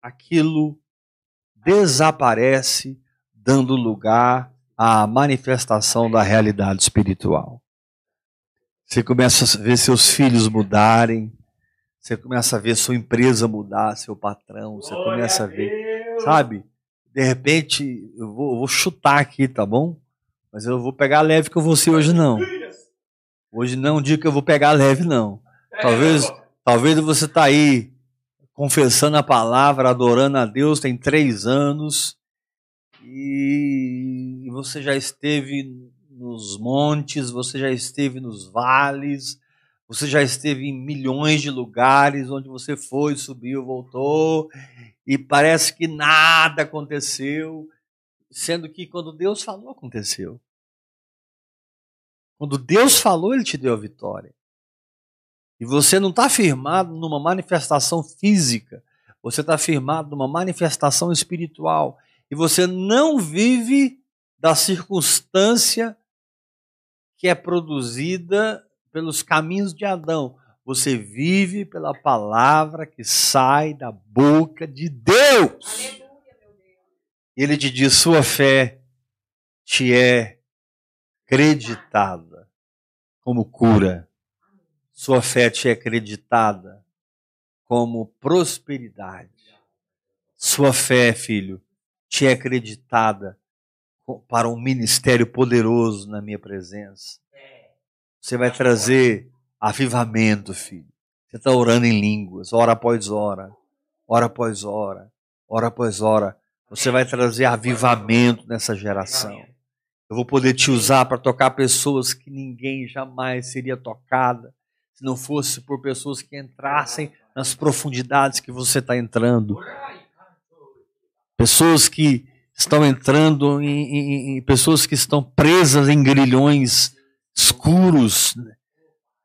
aquilo desaparece, dando lugar à manifestação da realidade espiritual. Você começa a ver seus filhos mudarem, você começa a ver sua empresa mudar, seu patrão, você começa a ver, sabe? De repente, eu vou, eu vou chutar aqui, tá bom? Mas eu vou pegar leve com você hoje não. Hoje não é um dia que eu vou pegar leve, não. Talvez, talvez você está aí confessando a palavra, adorando a Deus, tem três anos, e você já esteve nos montes, você já esteve nos vales, você já esteve em milhões de lugares onde você foi, subiu, voltou, e parece que nada aconteceu, sendo que quando Deus falou, aconteceu. Quando Deus falou, Ele te deu a vitória. E você não está firmado numa manifestação física, você está firmado numa manifestação espiritual. E você não vive da circunstância que é produzida pelos caminhos de Adão. Você vive pela palavra que sai da boca de Deus. E ele te diz: sua fé te é creditada como cura sua fé te é acreditada como prosperidade. Sua fé, filho, te é acreditada para um ministério poderoso na minha presença. Você vai trazer avivamento, filho. Você está orando em línguas, hora após hora, hora após hora, hora após hora. Você vai trazer avivamento nessa geração. Eu vou poder te usar para tocar pessoas que ninguém jamais seria tocada se não fosse por pessoas que entrassem nas profundidades que você está entrando. Pessoas que estão entrando em, em, em, pessoas que estão presas em grilhões escuros,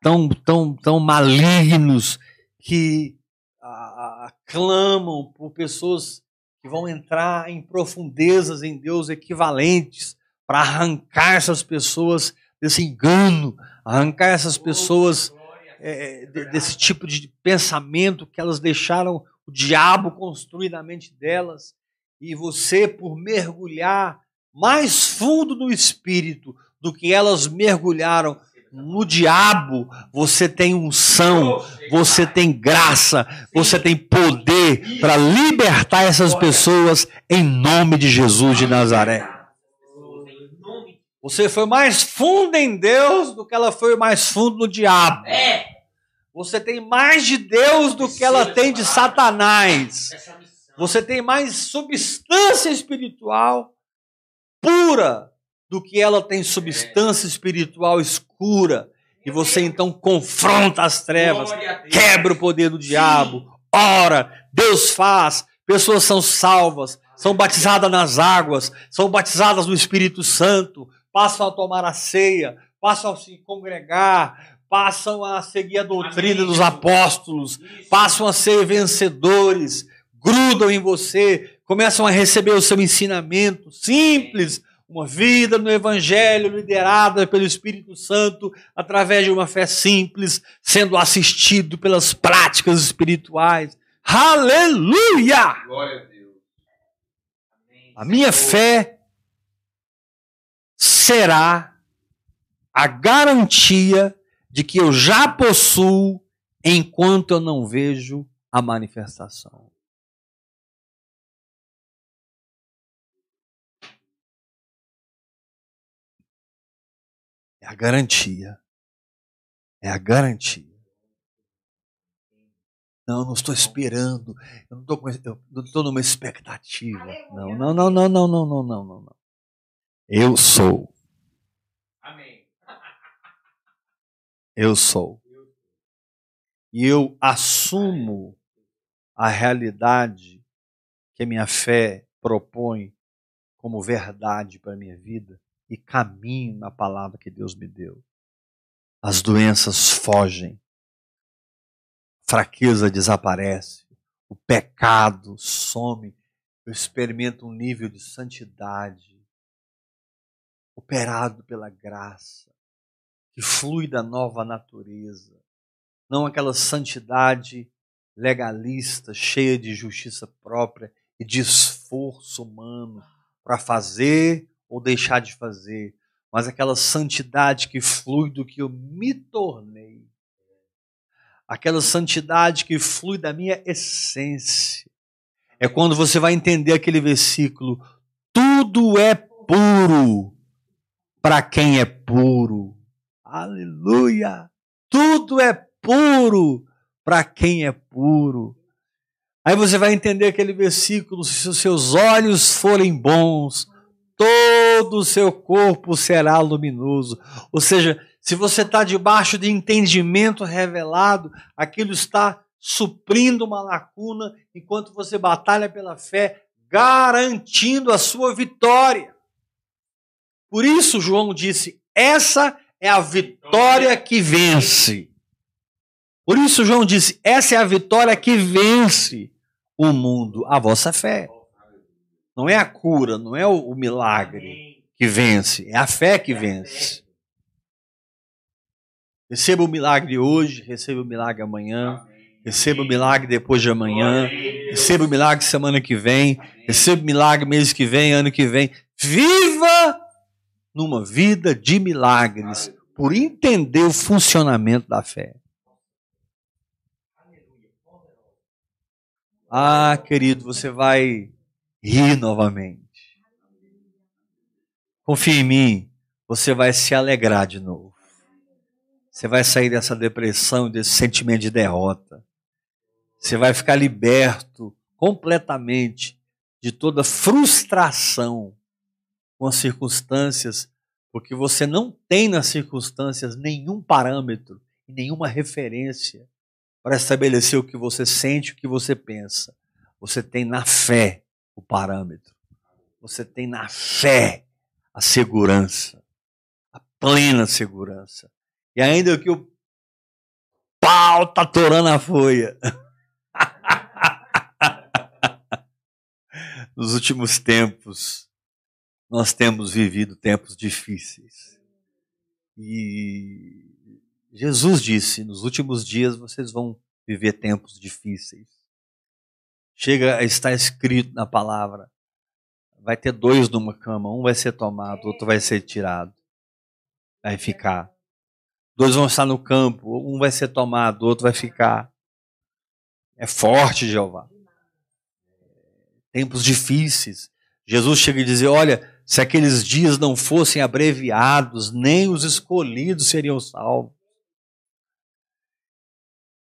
tão, tão, tão malignos, que clamam por pessoas que vão entrar em profundezas em Deus equivalentes para arrancar essas pessoas desse engano, arrancar essas pessoas é, desse tipo de pensamento que elas deixaram o diabo construir na mente delas. E você, por mergulhar mais fundo no espírito do que elas mergulharam no diabo, você tem unção, você tem graça, você tem poder para libertar essas pessoas em nome de Jesus de Nazaré. Você foi mais fundo em Deus do que ela foi mais fundo no diabo. Você tem mais de Deus do que ela tem de Satanás. Você tem mais substância espiritual pura do que ela tem substância espiritual escura. E você então confronta as trevas, quebra o poder do diabo, ora, Deus faz, pessoas são salvas, são batizadas nas águas, são batizadas no Espírito Santo, passam a tomar a ceia, passam a se congregar, passam a seguir a doutrina dos apóstolos, passam a ser vencedores, grudam em você, começam a receber o seu ensinamento simples, uma vida no Evangelho liderada pelo Espírito Santo através de uma fé simples, sendo assistido pelas práticas espirituais. Aleluia! Glória a Deus. A minha fé será a garantia de que eu já possuo enquanto eu não vejo a manifestação. A garantia. É a garantia. Não, eu não estou esperando. Eu não estou numa expectativa. Não, não, não, não, não, não, não, não, não. Eu sou. Amém. Eu sou. E eu assumo a realidade que a minha fé propõe como verdade para a minha vida e caminho na palavra que Deus me deu. As doenças fogem, fraqueza desaparece, o pecado some, eu experimento um nível de santidade operado pela graça, que flui da nova natureza, não aquela santidade legalista, cheia de justiça própria e de esforço humano para fazer ou deixar de fazer, mas aquela santidade que flui do que eu me tornei. Aquela santidade que flui da minha essência. É quando você vai entender aquele versículo: tudo é puro para quem é puro. Aleluia! Tudo é puro para quem é puro. Aí você vai entender aquele versículo: se os seus olhos forem bons, todo o seu corpo será luminoso. Ou seja, se você está debaixo de entendimento revelado, aquilo está suprindo uma lacuna enquanto você batalha pela fé, garantindo a sua vitória. Por isso, João disse: essa é a vitória que vence. Por isso, João disse: essa é a vitória que vence o mundo, a vossa fé. Não é a cura, não é o, milagre que vence, é a fé que vence. Receba o milagre hoje, receba o milagre amanhã, receba o milagre depois de amanhã, receba o milagre semana que vem, receba o milagre mês que vem, ano que vem. Viva numa vida de milagres por entender o funcionamento da fé. Ah, querido, você vai rir novamente. Confie em mim, você vai se alegrar de novo. Você vai sair dessa depressão, desse sentimento de derrota. Você vai ficar liberto completamente de toda frustração com as circunstâncias, porque você não tem nas circunstâncias nenhum parâmetro e nenhuma referência para estabelecer o que você sente, o que você pensa. Você tem na fé o parâmetro. Você tem na fé a segurança, a plena segurança. E ainda que o pau tá torando a folha. Nos últimos tempos, nós temos vivido tempos difíceis. E Jesus disse: nos últimos dias vocês vão viver tempos difíceis. Chega a estar escrito na palavra: vai ter dois numa cama, um vai ser tomado, outro vai ser tirado. Vai ficar. Dois vão estar no campo, um vai ser tomado, outro vai ficar. É forte, Jeová. Tempos difíceis. Jesus chega e diz: Olha, se aqueles dias não fossem abreviados, nem os escolhidos seriam salvos.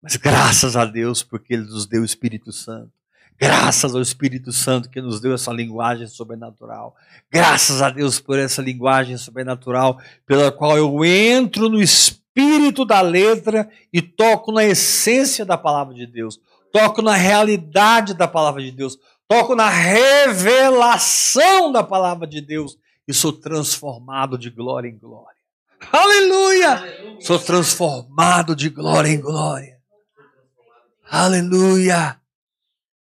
Mas graças a Deus, porque Ele nos deu o Espírito Santo. Graças ao Espírito Santo que nos deu essa linguagem sobrenatural. Graças a Deus por essa linguagem sobrenatural, pela qual eu entro no espírito da letra e toco na essência da palavra de Deus. Toco na realidade da palavra de Deus. Toco na revelação da palavra de Deus e sou transformado de glória em glória. Aleluia! Aleluia. Sou transformado de glória em glória. Aleluia!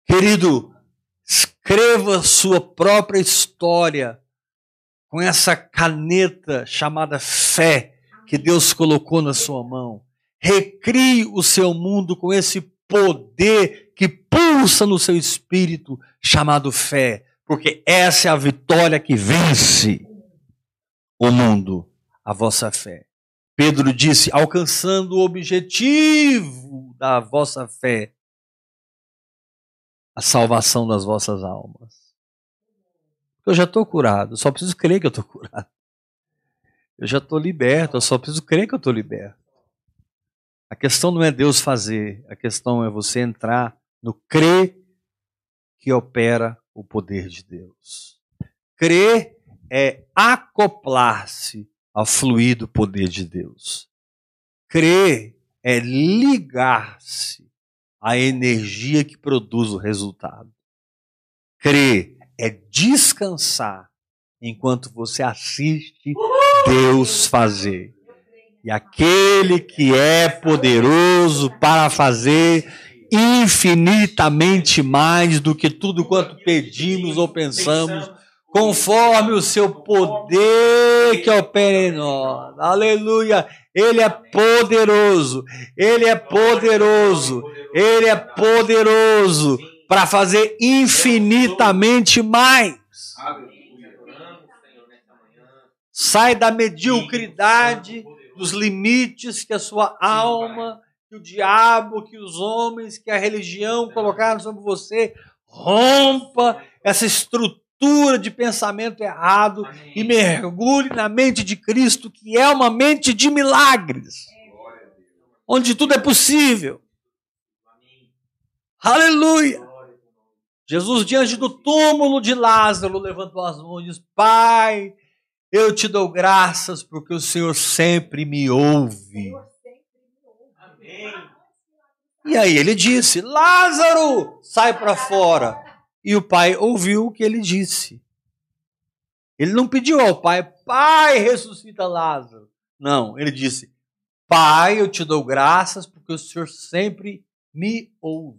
Querido, escreva sua própria história com essa caneta chamada fé que Deus colocou na sua mão. Recrie o seu mundo com esse poder que pulsa no seu espírito chamado fé, porque essa é a vitória que vence o mundo, a vossa fé. Pedro disse: alcançando o objetivo da vossa fé, a salvação das vossas almas. Eu já estou curado, só preciso crer que eu estou curado. Eu já estou liberto, eu só preciso crer que eu estou liberto. A questão não é Deus fazer, a questão é você entrar no crer que opera o poder de Deus. Crer é acoplar-se ao fluir do poder de Deus. Crer é ligar-se a energia que produz o resultado. Crer é descansar enquanto você assiste Deus fazer. E aquele que é poderoso para fazer infinitamente mais do que tudo quanto pedimos ou pensamos, conforme o seu poder que opera em nós. Aleluia! Ele é poderoso, ele é poderoso, ele é poderoso para fazer infinitamente mais. Sai da mediocridade, dos limites que a sua alma, que o diabo, que os homens, que a religião colocaram sobre você. Rompa essa estrutura de pensamento errado e mergulhe na mente de Cristo, que é uma mente de milagres, onde tudo é possível. Aleluia! Jesus, diante do túmulo de Lázaro, levantou as mãos e disse: Pai, eu te dou graças porque o Senhor sempre me ouve. Amém. E aí ele disse: Lázaro, sai para fora. E o pai ouviu o que ele disse. Ele não pediu ao pai, pai, ressuscita Lázaro. Não, ele disse, pai, eu te dou graças porque o Senhor sempre me ouve.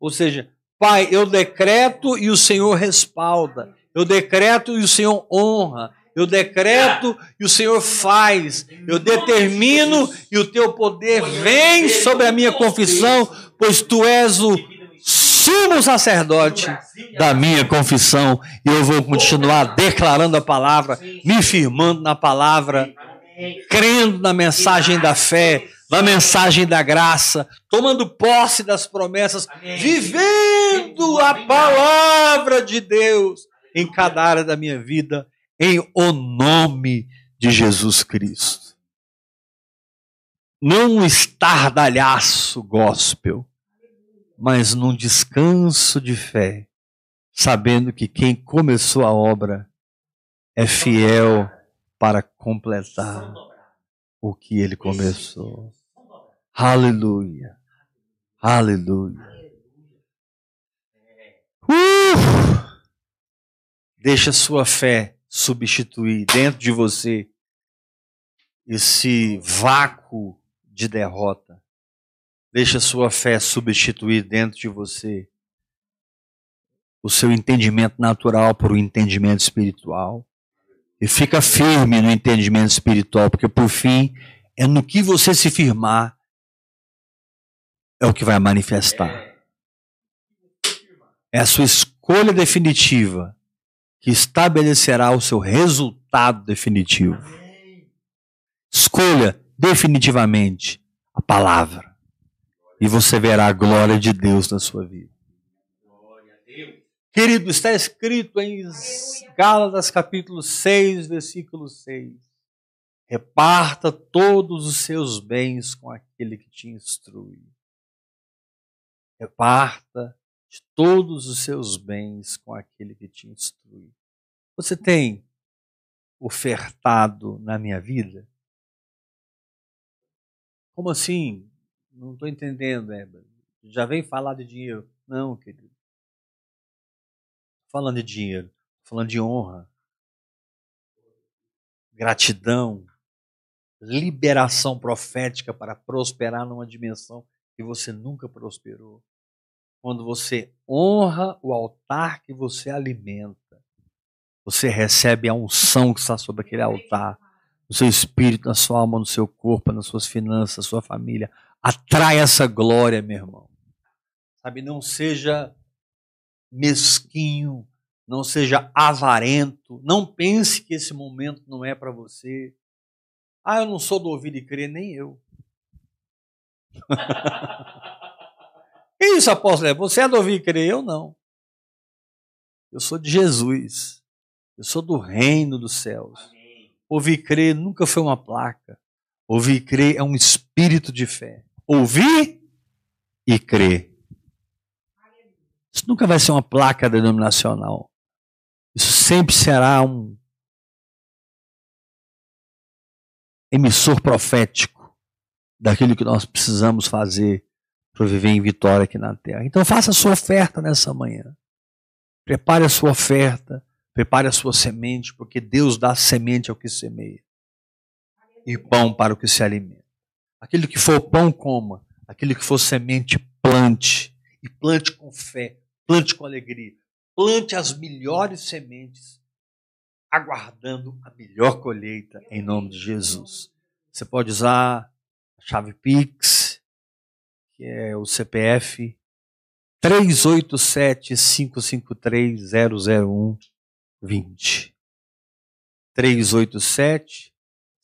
Ou seja, pai, eu decreto e o Senhor respalda. Eu decreto e o Senhor honra. Eu decreto e o Senhor faz. Eu determino e o teu poder vem sobre a minha confissão, pois tu és o sumo sacerdote da minha confissão e eu vou continuar declarando a palavra, me firmando na palavra, crendo na mensagem da fé, na mensagem da graça, tomando posse das promessas, vivendo a palavra de Deus em cada área da minha vida, em o nome de Jesus Cristo. Não um estardalhaço gospel, mas num descanso de fé, sabendo que quem começou a obra é fiel para completar o que ele começou. Aleluia. Aleluia. Uh! Deixa sua fé substituir dentro de você esse vácuo de derrota. Deixa sua fé substituir dentro de você o seu entendimento natural por um entendimento espiritual. E fica firme no entendimento espiritual, porque por fim é no que você se firmar é o que vai manifestar. É a sua escolha definitiva que estabelecerá o seu resultado definitivo. Escolha definitivamente a palavra. E você verá a glória de Deus na sua vida. Querido, está escrito em Gálatas capítulo 6, versículo 6. Reparta todos os seus bens com aquele que te instrui. Reparta de todos os seus bens com aquele que te instrui. Você tem ofertado na minha vida? Como assim? Não estou entendendo, Éber. Já vem falar de dinheiro. Não, querido falando de dinheiro, falando de honra, gratidão, liberação profética para prosperar numa dimensão que você nunca prosperou. Quando você honra o altar que você alimenta, você recebe a unção que está sobre aquele altar, no seu espírito, na sua alma, no seu corpo, nas suas finanças, na sua família. Atrai essa glória, meu irmão. Sabe, não seja mesquinho, não seja avarento, não pense que esse momento não é para você. Ah, eu não sou do ouvir e crer, nem eu. Isso, apóstolo, você é do ouvir e crer, eu não. Eu sou de Jesus. Eu sou do reino dos céus. Ouvir e crer nunca foi uma placa. Ouvir e crer é um espírito de fé. Ouvir e crer. Isso nunca vai ser uma placa denominacional. Isso sempre será um emissor profético daquilo que nós precisamos fazer para viver em vitória aqui na terra. Então faça a sua oferta nessa manhã. Prepare a sua oferta, prepare a sua semente, porque Deus dá semente ao que semeia e pão para o que se alimenta. Aquilo que for pão, coma. Aquilo que for semente, plante. E plante com fé, plante com alegria, plante as melhores sementes, aguardando a melhor colheita em nome de Jesus. Você pode usar a chave Pix, que é o CPF 387 553 001 20. 387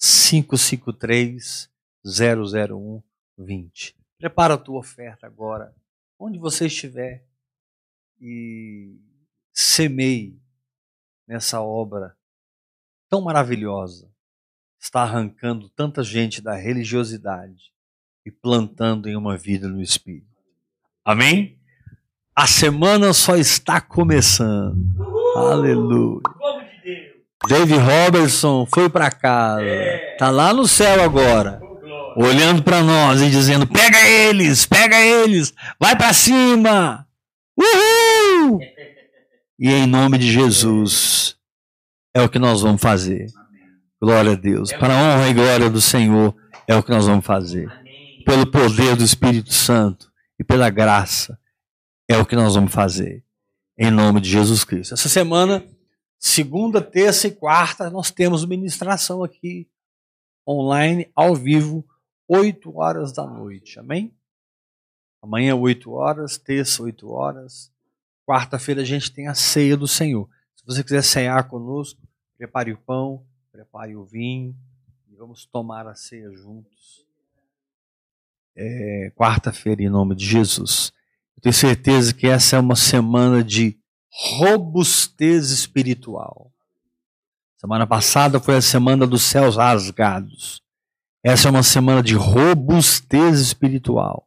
553 001 20. Prepara a tua oferta agora, onde você estiver e semeie nessa obra tão maravilhosa. Está arrancando tanta gente da religiosidade e plantando em uma vida no Espírito. Amém? A semana só está começando. Uhul! Aleluia. Dave Robertson foi para casa. É. Tá lá no céu agora. Olhando para nós e dizendo: "Pega eles, pega eles, vai para cima". Uhul! E em nome de Jesus é o que nós vamos fazer. Glória a Deus. Para a honra e glória do Senhor é o que nós vamos fazer. Pelo poder do Espírito Santo e pela graça é o que nós vamos fazer. Em nome de Jesus Cristo. Essa semana, segunda, terça e quarta, nós temos ministração aqui online, ao vivo, 8 horas da noite. Amém? Amanhã, 8 horas, terça, 8 horas. Quarta-feira a gente tem a ceia do Senhor. Se você quiser cear conosco, prepare o pão, prepare o vinho e vamos tomar a ceia juntos. É, Quarta-feira, em nome de Jesus. Eu tenho certeza que essa é uma semana de robustez espiritual. Semana passada foi a semana dos céus rasgados. Essa é uma semana de robustez espiritual.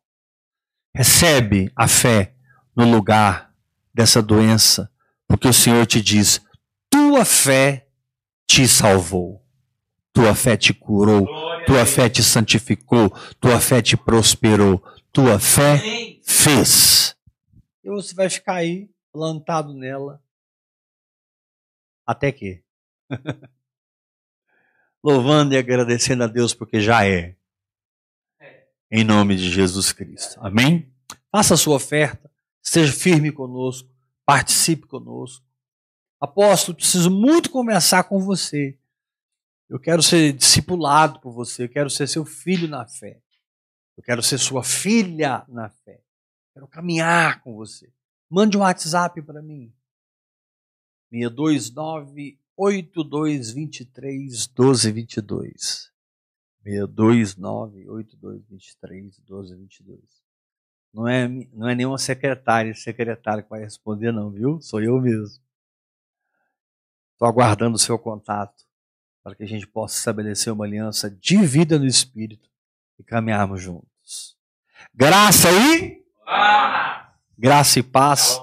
Recebe a fé no lugar dessa doença Porque o Senhor te diz: tua fé te salvou, tua fé te curou, tua fé te santificou, tua fé te prosperou, tua fé fez. E você vai ficar aí, plantado nela, até que? Louvando e agradecendo a Deus porque já é. Em nome de Jesus Cristo. Amém? Faça a sua oferta, esteja firme conosco, participe conosco. Apóstolo, preciso muito conversar com você. Eu quero ser discipulado por você, eu quero ser seu filho na fé. Eu quero ser sua filha na fé. Quero caminhar com você. Mande um WhatsApp para mim. 629 8223 1222. 629 8223 1222. Não é, não é nenhuma secretária, secretário que vai responder, não, viu? Sou eu mesmo. Estou aguardando o seu contato para que a gente possa estabelecer uma aliança de vida no Espírito e caminharmos juntos. Graça e ah! graça e paz.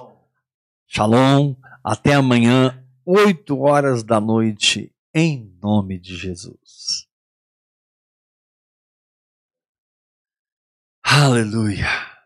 Shalom. Até amanhã, 8 horas da noite, em nome de Jesus. Aleluia.